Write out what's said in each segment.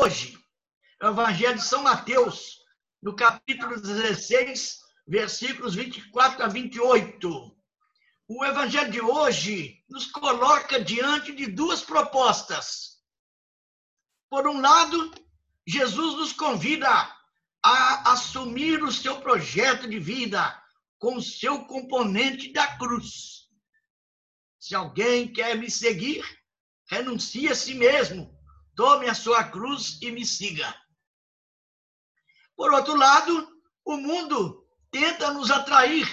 hoje, o Evangelho de São Mateus, no capítulo 16, versículos 24 a 28. O Evangelho de hoje nos coloca diante de duas propostas. Por um lado, Jesus nos convida a assumir o seu projeto de vida com o seu componente da cruz. Se alguém quer me seguir, renuncie a si mesmo, tome a sua cruz e me siga. Por outro lado, o mundo tenta nos atrair,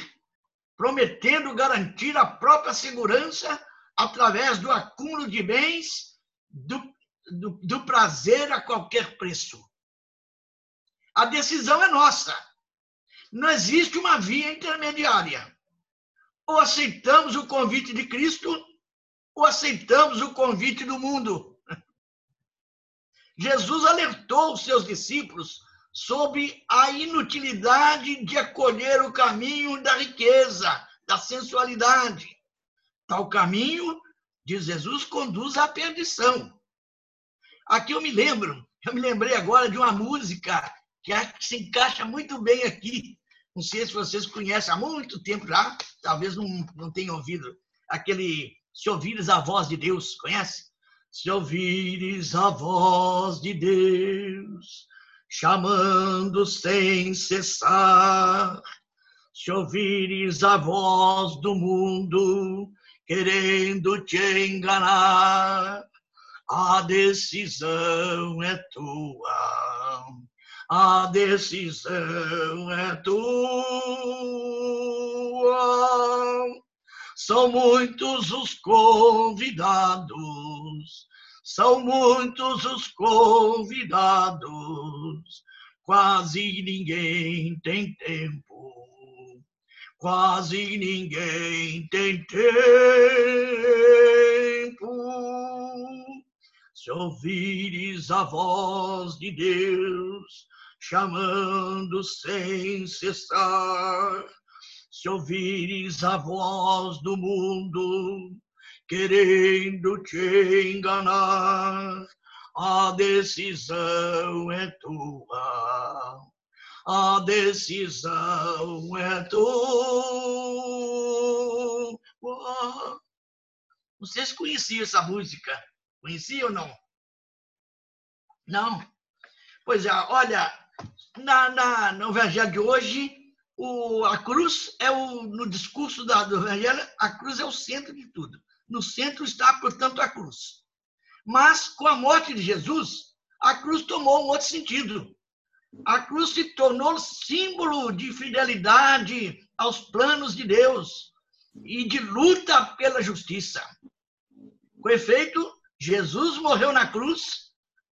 prometendo garantir a própria segurança através do acúmulo de bens, do, do, do prazer a qualquer preço. A decisão é nossa. Não existe uma via intermediária. Ou aceitamos o convite de Cristo, ou aceitamos o convite do mundo. Jesus alertou os seus discípulos sobre a inutilidade de acolher o caminho da riqueza, da sensualidade. Tal caminho, diz Jesus, conduz à perdição. Aqui eu me lembro, eu me lembrei agora de uma música que se encaixa muito bem aqui. Não sei se vocês conhecem há muito tempo já, talvez não, não tenham ouvido aquele Se Ouvires a Voz de Deus, conhece? Se ouvires a voz de Deus, chamando sem cessar. Se ouvires a voz do mundo, querendo te enganar, a decisão é tua, a decisão é tua. São muitos os convidados. São muitos os convidados, quase ninguém tem tempo, quase ninguém tem tempo. Se ouvires a voz de Deus chamando sem cessar, se ouvires a voz do mundo querendo te enganar. A decisão é tua, a decisão é tua. Vocês conheciam essa música? Conheciam ou não? Não? Pois é, olha, na, na, no Evangelho de hoje, o, a cruz é o, no discurso da, do Evangelho, a cruz é o centro de tudo. No centro está, portanto, a cruz. Mas, com a morte de Jesus, a cruz tomou um outro sentido. A cruz se tornou símbolo de fidelidade aos planos de Deus e de luta pela justiça. Com efeito, Jesus morreu na cruz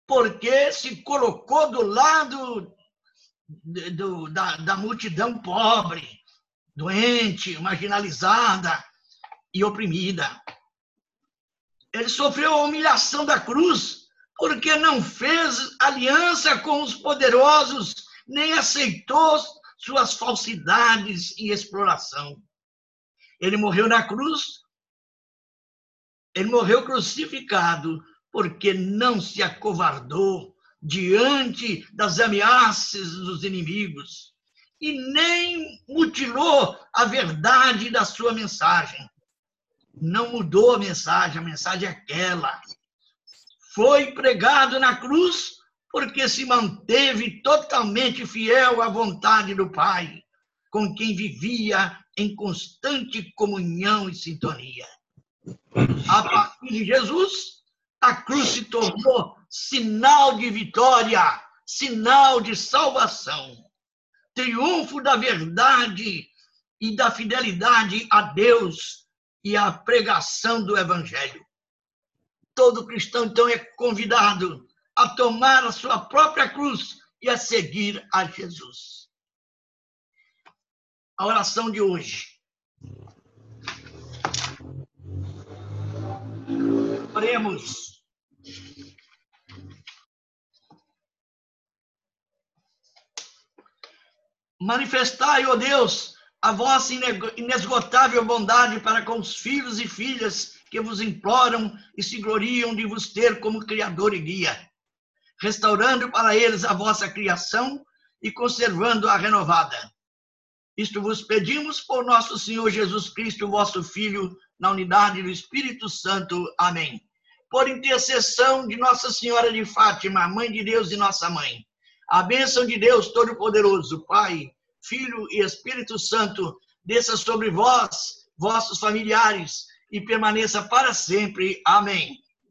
porque se colocou do lado do, da, da multidão pobre, doente, marginalizada e oprimida. Ele sofreu a humilhação da cruz porque não fez aliança com os poderosos, nem aceitou suas falsidades e exploração. Ele morreu na cruz, ele morreu crucificado porque não se acovardou diante das ameaças dos inimigos e nem mutilou a verdade da sua mensagem não mudou a mensagem, a mensagem é aquela. Foi pregado na cruz porque se manteve totalmente fiel à vontade do Pai, com quem vivia em constante comunhão e sintonia. A partir de Jesus, a cruz se tornou sinal de vitória, sinal de salvação, triunfo da verdade e da fidelidade a Deus e a pregação do Evangelho. Todo cristão, então, é convidado a tomar a sua própria cruz e a seguir a Jesus. A oração de hoje. Oremos. Manifestai, ó Deus, a vossa inesgotável bondade para com os filhos e filhas que vos imploram e se gloriam de vos ter como Criador e Guia. restaurando para eles a vossa criação e conservando-a renovada. Isto vos pedimos por nosso Senhor Jesus Cristo, vosso Filho, na unidade do Espírito Santo. Amém. Por intercessão de Nossa Senhora de Fátima, Mãe de Deus e nossa mãe, a bênção de Deus Todo-Poderoso, Pai, Filho e Espírito Santo, desça sobre vós, vossos familiares, e permaneça para sempre. Amém.